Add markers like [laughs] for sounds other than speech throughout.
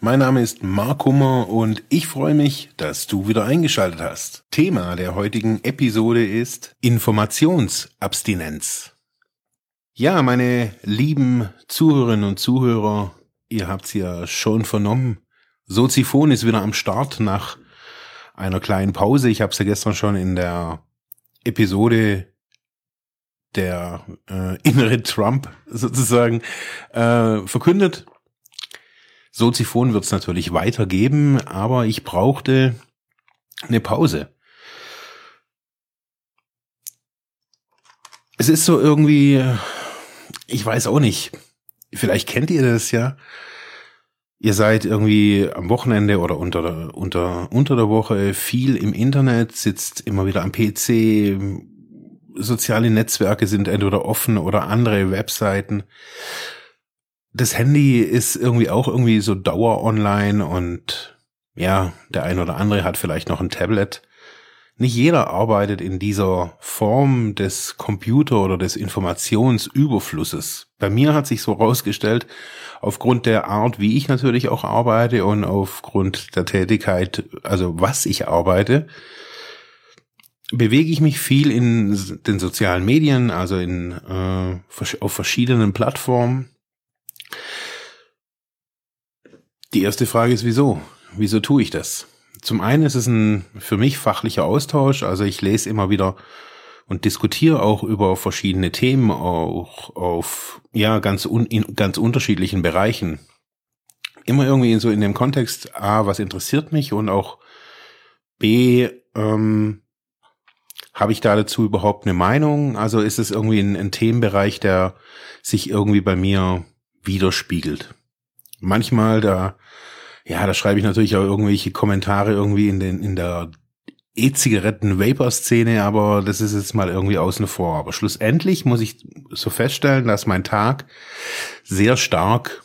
Mein Name ist Mark Hummer und ich freue mich, dass du wieder eingeschaltet hast. Thema der heutigen Episode ist Informationsabstinenz. Ja, meine lieben Zuhörerinnen und Zuhörer, ihr habt's ja schon vernommen. Soziphon ist wieder am Start nach einer kleinen Pause. Ich habe es ja gestern schon in der Episode der äh, [laughs] innere Trump sozusagen äh, verkündet. Soziphon wird es natürlich weitergeben, aber ich brauchte eine Pause. Es ist so irgendwie, ich weiß auch nicht, vielleicht kennt ihr das ja. Ihr seid irgendwie am Wochenende oder unter unter, unter der Woche viel im Internet, sitzt immer wieder am PC, soziale Netzwerke sind entweder offen oder andere Webseiten. Das Handy ist irgendwie auch irgendwie so Dauer online und ja, der ein oder andere hat vielleicht noch ein Tablet. Nicht jeder arbeitet in dieser Form des Computer- oder des Informationsüberflusses. Bei mir hat sich so rausgestellt, aufgrund der Art, wie ich natürlich auch arbeite und aufgrund der Tätigkeit, also was ich arbeite, bewege ich mich viel in den sozialen Medien, also in, äh, auf verschiedenen Plattformen. Die erste Frage ist, wieso? Wieso tue ich das? Zum einen ist es ein für mich fachlicher Austausch, also ich lese immer wieder und diskutiere auch über verschiedene Themen, auch auf ja ganz un, in ganz unterschiedlichen Bereichen. Immer irgendwie so in dem Kontext A, was interessiert mich und auch B, ähm, habe ich da dazu überhaupt eine Meinung? Also ist es irgendwie ein, ein Themenbereich, der sich irgendwie bei mir widerspiegelt? Manchmal da, ja, da schreibe ich natürlich auch irgendwelche Kommentare irgendwie in den, in der E-Zigaretten-Vapor-Szene, aber das ist jetzt mal irgendwie außen vor. Aber schlussendlich muss ich so feststellen, dass mein Tag sehr stark,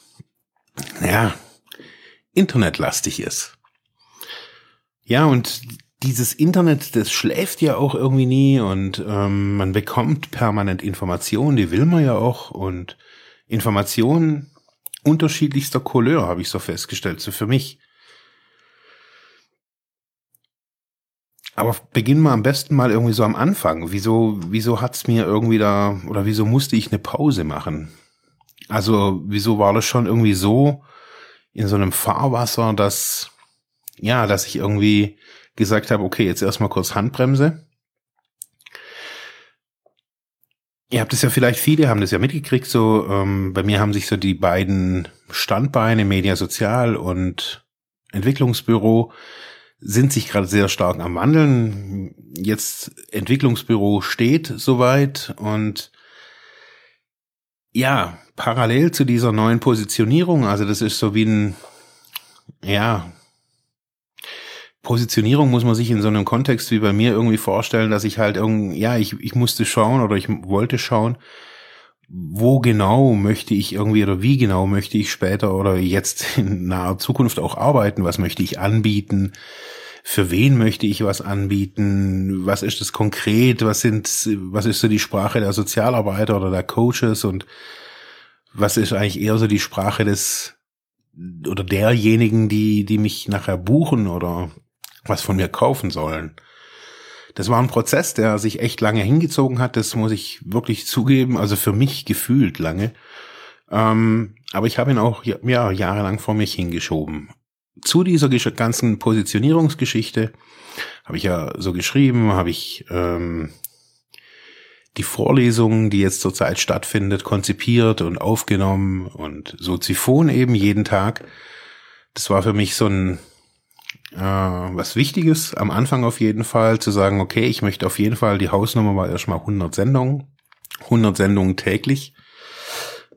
ja, internetlastig ist. Ja, und dieses Internet, das schläft ja auch irgendwie nie und ähm, man bekommt permanent Informationen, die will man ja auch und Informationen unterschiedlichster Couleur habe ich so festgestellt, so für mich. Aber beginnen wir am besten mal irgendwie so am Anfang. Wieso, wieso hat's mir irgendwie da, oder wieso musste ich eine Pause machen? Also, wieso war das schon irgendwie so in so einem Fahrwasser, dass, ja, dass ich irgendwie gesagt habe, okay, jetzt erstmal kurz Handbremse. Ihr habt es ja vielleicht, viele haben das ja mitgekriegt, so ähm, bei mir haben sich so die beiden Standbeine, Media Sozial und Entwicklungsbüro, sind sich gerade sehr stark am Wandeln. Jetzt Entwicklungsbüro steht soweit und ja, parallel zu dieser neuen Positionierung, also das ist so wie ein, ja, Positionierung muss man sich in so einem Kontext wie bei mir irgendwie vorstellen, dass ich halt irgendwie, ja, ich, ich musste schauen oder ich wollte schauen, wo genau möchte ich irgendwie oder wie genau möchte ich später oder jetzt [laughs] in naher Zukunft auch arbeiten, was möchte ich anbieten, für wen möchte ich was anbieten, was ist das konkret, was sind, was ist so die Sprache der Sozialarbeiter oder der Coaches und was ist eigentlich eher so die Sprache des oder derjenigen, die, die mich nachher buchen oder was von mir kaufen sollen. Das war ein Prozess, der sich echt lange hingezogen hat, das muss ich wirklich zugeben, also für mich gefühlt lange. Ähm, aber ich habe ihn auch ja, jahrelang vor mich hingeschoben. Zu dieser ganzen Positionierungsgeschichte habe ich ja so geschrieben, habe ich ähm, die Vorlesungen, die jetzt zurzeit stattfindet, konzipiert und aufgenommen und so Ziphon eben jeden Tag. Das war für mich so ein äh, was Wichtiges am Anfang auf jeden Fall, zu sagen, okay, ich möchte auf jeden Fall, die Hausnummer war erstmal 100 Sendungen, 100 Sendungen täglich.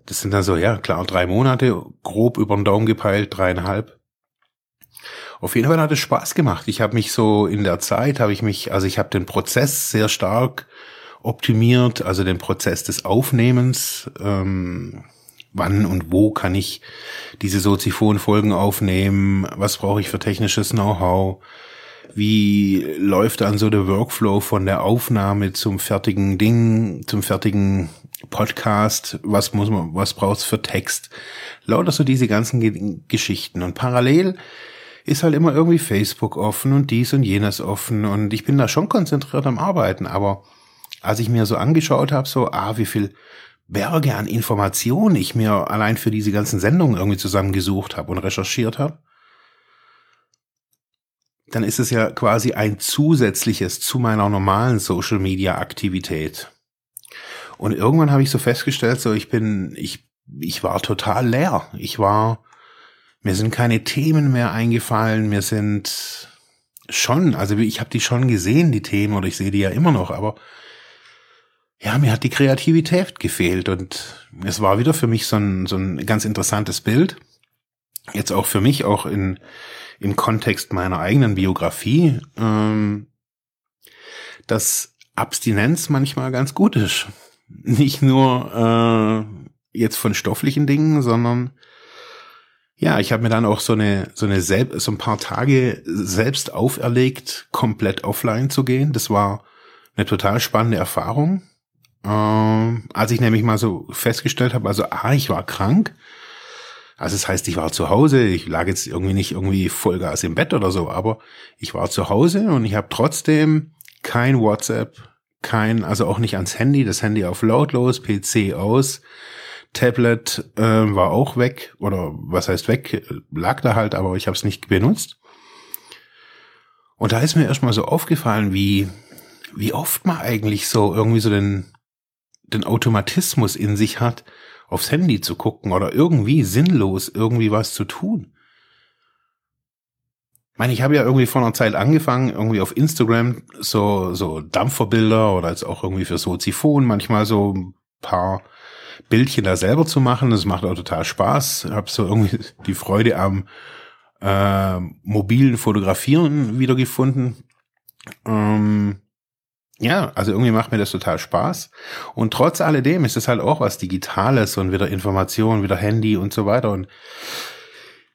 Das sind dann so, ja, klar, drei Monate, grob über den Daumen gepeilt, dreieinhalb. Auf jeden Fall hat es Spaß gemacht. Ich habe mich so in der Zeit, habe ich mich, also ich habe den Prozess sehr stark optimiert, also den Prozess des Aufnehmens. Ähm, wann und wo kann ich diese Soziphon-Folgen aufnehmen? Was brauche ich für technisches Know-how? Wie läuft dann so der Workflow von der Aufnahme zum fertigen Ding, zum fertigen Podcast? Was muss man, was braucht's für Text? Lauter so diese ganzen Ge Geschichten. Und parallel ist halt immer irgendwie Facebook offen und dies und jenes offen. Und ich bin da schon konzentriert am Arbeiten, aber als ich mir so angeschaut habe, so, ah, wie viel Berge an Informationen ich mir allein für diese ganzen Sendungen irgendwie zusammengesucht habe und recherchiert habe, dann ist es ja quasi ein zusätzliches zu meiner normalen Social Media Aktivität. Und irgendwann habe ich so festgestellt, so ich bin, ich, ich war total leer. Ich war, mir sind keine Themen mehr eingefallen, mir sind schon, also ich habe die schon gesehen, die Themen, oder ich sehe die ja immer noch, aber ja, mir hat die Kreativität gefehlt und es war wieder für mich so ein, so ein ganz interessantes Bild. Jetzt auch für mich, auch in, im Kontext meiner eigenen Biografie, ähm, dass Abstinenz manchmal ganz gut ist. Nicht nur äh, jetzt von stofflichen Dingen, sondern ja, ich habe mir dann auch so eine so eine selb, so ein paar Tage selbst auferlegt, komplett offline zu gehen. Das war eine total spannende Erfahrung. Ähm, als ich nämlich mal so festgestellt habe, also ah, ich war krank. Also das heißt, ich war zu Hause, ich lag jetzt irgendwie nicht irgendwie Vollgas im Bett oder so, aber ich war zu Hause und ich habe trotzdem kein WhatsApp, kein, also auch nicht ans Handy, das Handy auf lautlos, PC aus, Tablet äh, war auch weg oder was heißt weg, lag da halt, aber ich habe es nicht benutzt. Und da ist mir erstmal so aufgefallen, wie wie oft man eigentlich so irgendwie so den den Automatismus in sich hat, aufs Handy zu gucken oder irgendwie sinnlos irgendwie was zu tun. Ich meine, ich habe ja irgendwie vor einer Zeit angefangen, irgendwie auf Instagram so, so Dampferbilder oder jetzt auch irgendwie für Soziphon manchmal so ein paar Bildchen da selber zu machen. Das macht auch total Spaß. Habe so irgendwie die Freude am äh, mobilen Fotografieren wiedergefunden. Ähm, ja, also irgendwie macht mir das total Spaß. Und trotz alledem ist es halt auch was Digitales und wieder Information, wieder Handy und so weiter. Und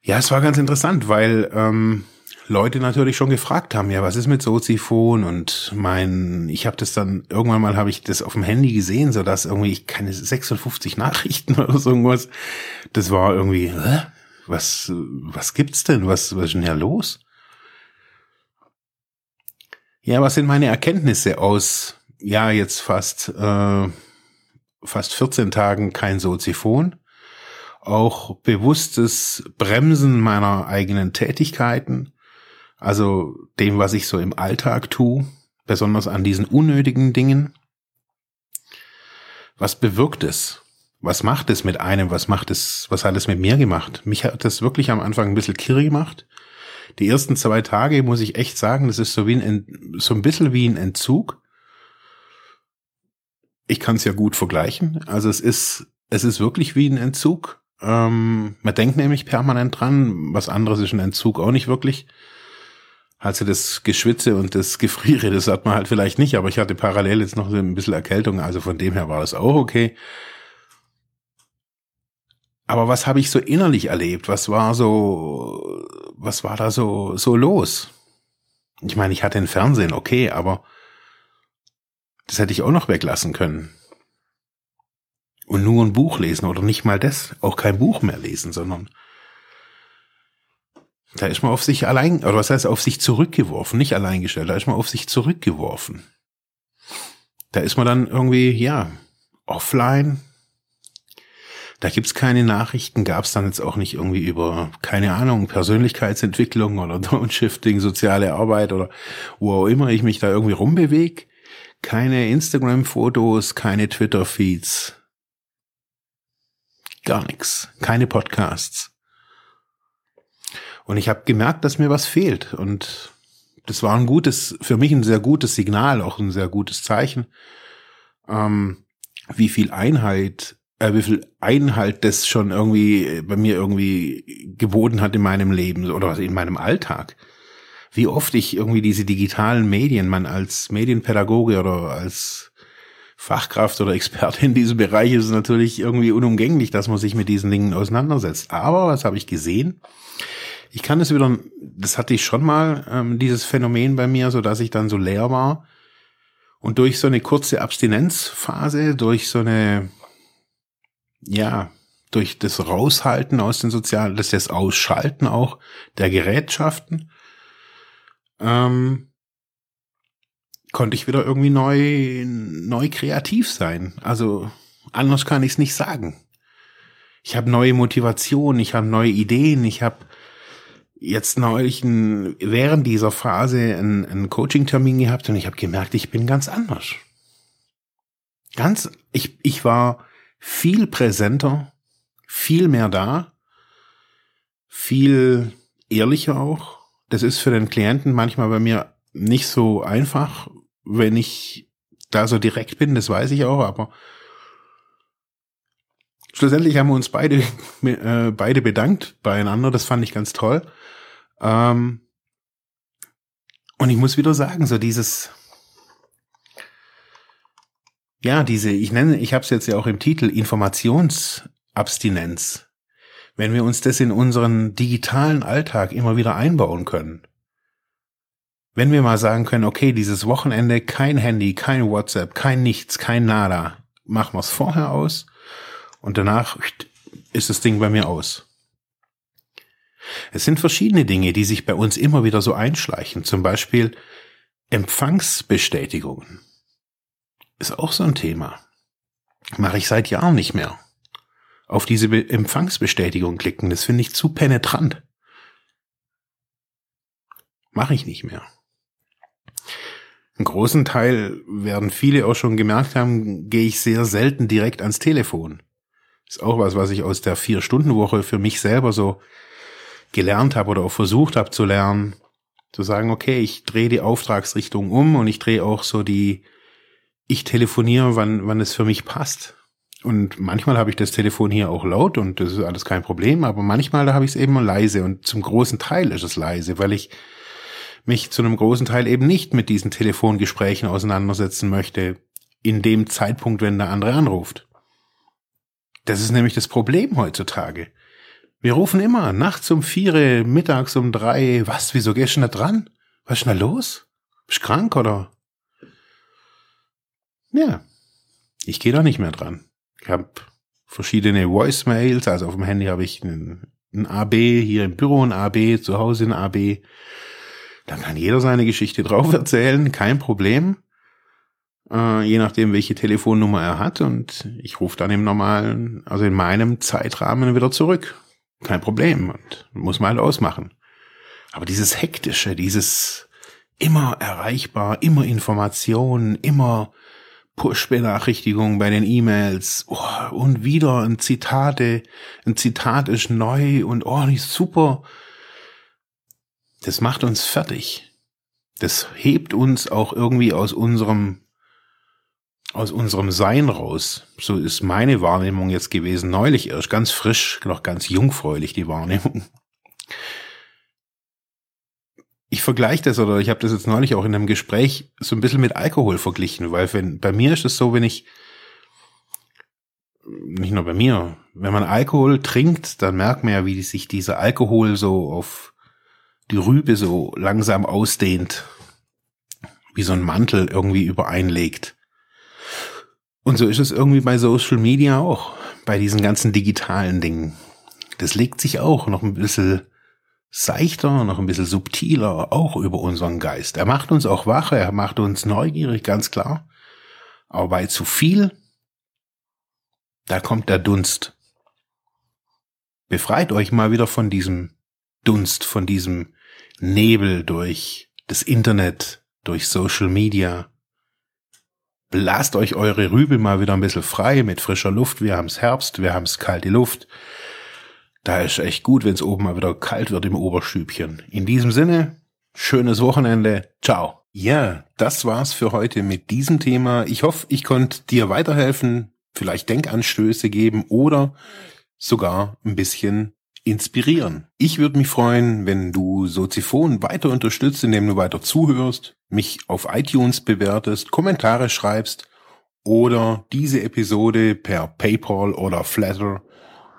ja, es war ganz interessant, weil ähm, Leute natürlich schon gefragt haben, ja, was ist mit Soziphon? Und mein, ich habe das dann, irgendwann mal habe ich das auf dem Handy gesehen, so dass irgendwie ich keine 56 Nachrichten [laughs] oder so irgendwas. Das war irgendwie, was, was gibt's denn? Was, was ist denn hier los? Ja, was sind meine Erkenntnisse aus, ja, jetzt fast, äh, fast 14 Tagen kein Soziphon? Auch bewusstes Bremsen meiner eigenen Tätigkeiten, also dem, was ich so im Alltag tue, besonders an diesen unnötigen Dingen. Was bewirkt es? Was macht es mit einem? Was macht es, was hat es mit mir gemacht? Mich hat das wirklich am Anfang ein bisschen kirre gemacht die ersten zwei Tage muss ich echt sagen, das ist so wie ein, so ein bisschen wie ein Entzug. Ich kann es ja gut vergleichen. Also es ist, es ist wirklich wie ein Entzug. Ähm, man denkt nämlich permanent dran. Was anderes ist ein Entzug auch nicht wirklich. Also das Geschwitze und das Gefriere, das hat man halt vielleicht nicht, aber ich hatte parallel jetzt noch ein bisschen Erkältung, also von dem her war das auch okay. Aber was habe ich so innerlich erlebt? Was war so, was war da so, so los? Ich meine, ich hatte ein Fernsehen, okay, aber das hätte ich auch noch weglassen können. Und nur ein Buch lesen oder nicht mal das, auch kein Buch mehr lesen, sondern da ist man auf sich allein, oder was heißt auf sich zurückgeworfen, nicht alleingestellt, da ist man auf sich zurückgeworfen. Da ist man dann irgendwie, ja, offline, da gibt's keine Nachrichten, gab's dann jetzt auch nicht irgendwie über, keine Ahnung, Persönlichkeitsentwicklung oder [laughs] Downshifting, soziale Arbeit oder wo auch immer ich mich da irgendwie rumbewege. Keine Instagram-Fotos, keine Twitter-Feeds. Gar nichts. Keine Podcasts. Und ich habe gemerkt, dass mir was fehlt. Und das war ein gutes, für mich ein sehr gutes Signal, auch ein sehr gutes Zeichen, ähm, wie viel Einheit äh, wie viel Einhalt das schon irgendwie bei mir irgendwie geboten hat in meinem Leben oder in meinem Alltag. Wie oft ich irgendwie diese digitalen Medien, man als Medienpädagoge oder als Fachkraft oder Experte in diesem Bereich ist es natürlich irgendwie unumgänglich, dass man sich mit diesen Dingen auseinandersetzt. Aber was habe ich gesehen? Ich kann es wieder, das hatte ich schon mal, ähm, dieses Phänomen bei mir, so dass ich dann so leer war. Und durch so eine kurze Abstinenzphase, durch so eine, ja, durch das Raushalten aus den sozialen, das das Ausschalten auch der Gerätschaften, ähm, konnte ich wieder irgendwie neu, neu kreativ sein. Also anders kann ich es nicht sagen. Ich habe neue Motivation, ich habe neue Ideen, ich habe jetzt neulich ein, während dieser Phase einen, einen Coaching-Termin gehabt und ich habe gemerkt, ich bin ganz anders. Ganz, ich, ich war viel präsenter, viel mehr da, viel ehrlicher auch. Das ist für den Klienten manchmal bei mir nicht so einfach, wenn ich da so direkt bin, das weiß ich auch, aber schlussendlich haben wir uns beide, [laughs] äh, beide bedankt beieinander, das fand ich ganz toll. Ähm, und ich muss wieder sagen, so dieses, ja, diese, ich nenne, ich habe es jetzt ja auch im Titel, Informationsabstinenz. Wenn wir uns das in unseren digitalen Alltag immer wieder einbauen können, wenn wir mal sagen können, okay, dieses Wochenende kein Handy, kein WhatsApp, kein Nichts, kein Nada, machen wir es vorher aus und danach ist das Ding bei mir aus. Es sind verschiedene Dinge, die sich bei uns immer wieder so einschleichen, zum Beispiel Empfangsbestätigungen. Ist auch so ein Thema. Mache ich seit Jahren nicht mehr. Auf diese Be Empfangsbestätigung klicken, das finde ich zu penetrant. Mache ich nicht mehr. Einen großen Teil werden viele auch schon gemerkt haben, gehe ich sehr selten direkt ans Telefon. Ist auch was, was ich aus der Vier-Stunden-Woche für mich selber so gelernt habe oder auch versucht habe zu lernen. Zu sagen, okay, ich drehe die Auftragsrichtung um und ich drehe auch so die, ich telefoniere, wann, wann es für mich passt. Und manchmal habe ich das Telefon hier auch laut und das ist alles kein Problem, aber manchmal da habe ich es eben leise und zum großen Teil ist es leise, weil ich mich zu einem großen Teil eben nicht mit diesen Telefongesprächen auseinandersetzen möchte, in dem Zeitpunkt, wenn der andere anruft. Das ist nämlich das Problem heutzutage. Wir rufen immer nachts um vier, mittags um drei. Was, wieso gehst du nicht dran? Was ist denn da los? Bist du krank oder? Ja, ich gehe da nicht mehr dran. Ich habe verschiedene Voicemails, also auf dem Handy habe ich ein, ein AB, hier im Büro ein AB, zu Hause ein AB. Dann kann jeder seine Geschichte [laughs] drauf erzählen, kein Problem. Äh, je nachdem, welche Telefonnummer er hat. Und ich rufe dann im normalen, also in meinem Zeitrahmen wieder zurück. Kein Problem. Und muss man halt ausmachen. Aber dieses Hektische, dieses immer erreichbar, immer Informationen, immer Push-Benachrichtigungen bei den E-Mails oh, und wieder ein Zitate, ein Zitat ist neu und oh, nicht super das macht uns fertig. Das hebt uns auch irgendwie aus unserem aus unserem Sein raus. So ist meine Wahrnehmung jetzt gewesen. Neulich erst ganz frisch, noch ganz jungfräulich die Wahrnehmung. Ich vergleiche das oder ich habe das jetzt neulich auch in einem Gespräch so ein bisschen mit Alkohol verglichen, weil wenn bei mir ist es so, wenn ich nicht nur bei mir, wenn man Alkohol trinkt, dann merkt man ja, wie sich dieser Alkohol so auf die Rübe so langsam ausdehnt, wie so ein Mantel irgendwie übereinlegt. Und so ist es irgendwie bei Social Media auch, bei diesen ganzen digitalen Dingen. Das legt sich auch noch ein bisschen seichter, noch ein bisschen subtiler auch über unseren Geist. Er macht uns auch wach, er macht uns neugierig, ganz klar. Aber bei zu viel, da kommt der Dunst. Befreit euch mal wieder von diesem Dunst, von diesem Nebel durch das Internet, durch Social Media. Blast euch eure Rübe mal wieder ein bisschen frei mit frischer Luft. Wir haben's Herbst, wir haben's kalte Luft. Da ist echt gut, wenn's oben mal wieder kalt wird im Oberstübchen. In diesem Sinne, schönes Wochenende. Ciao. Ja, das war's für heute mit diesem Thema. Ich hoffe, ich konnte dir weiterhelfen, vielleicht Denkanstöße geben oder sogar ein bisschen inspirieren. Ich würde mich freuen, wenn du Soziphon weiter unterstützt, indem du weiter zuhörst, mich auf iTunes bewertest, Kommentare schreibst oder diese Episode per PayPal oder Flatter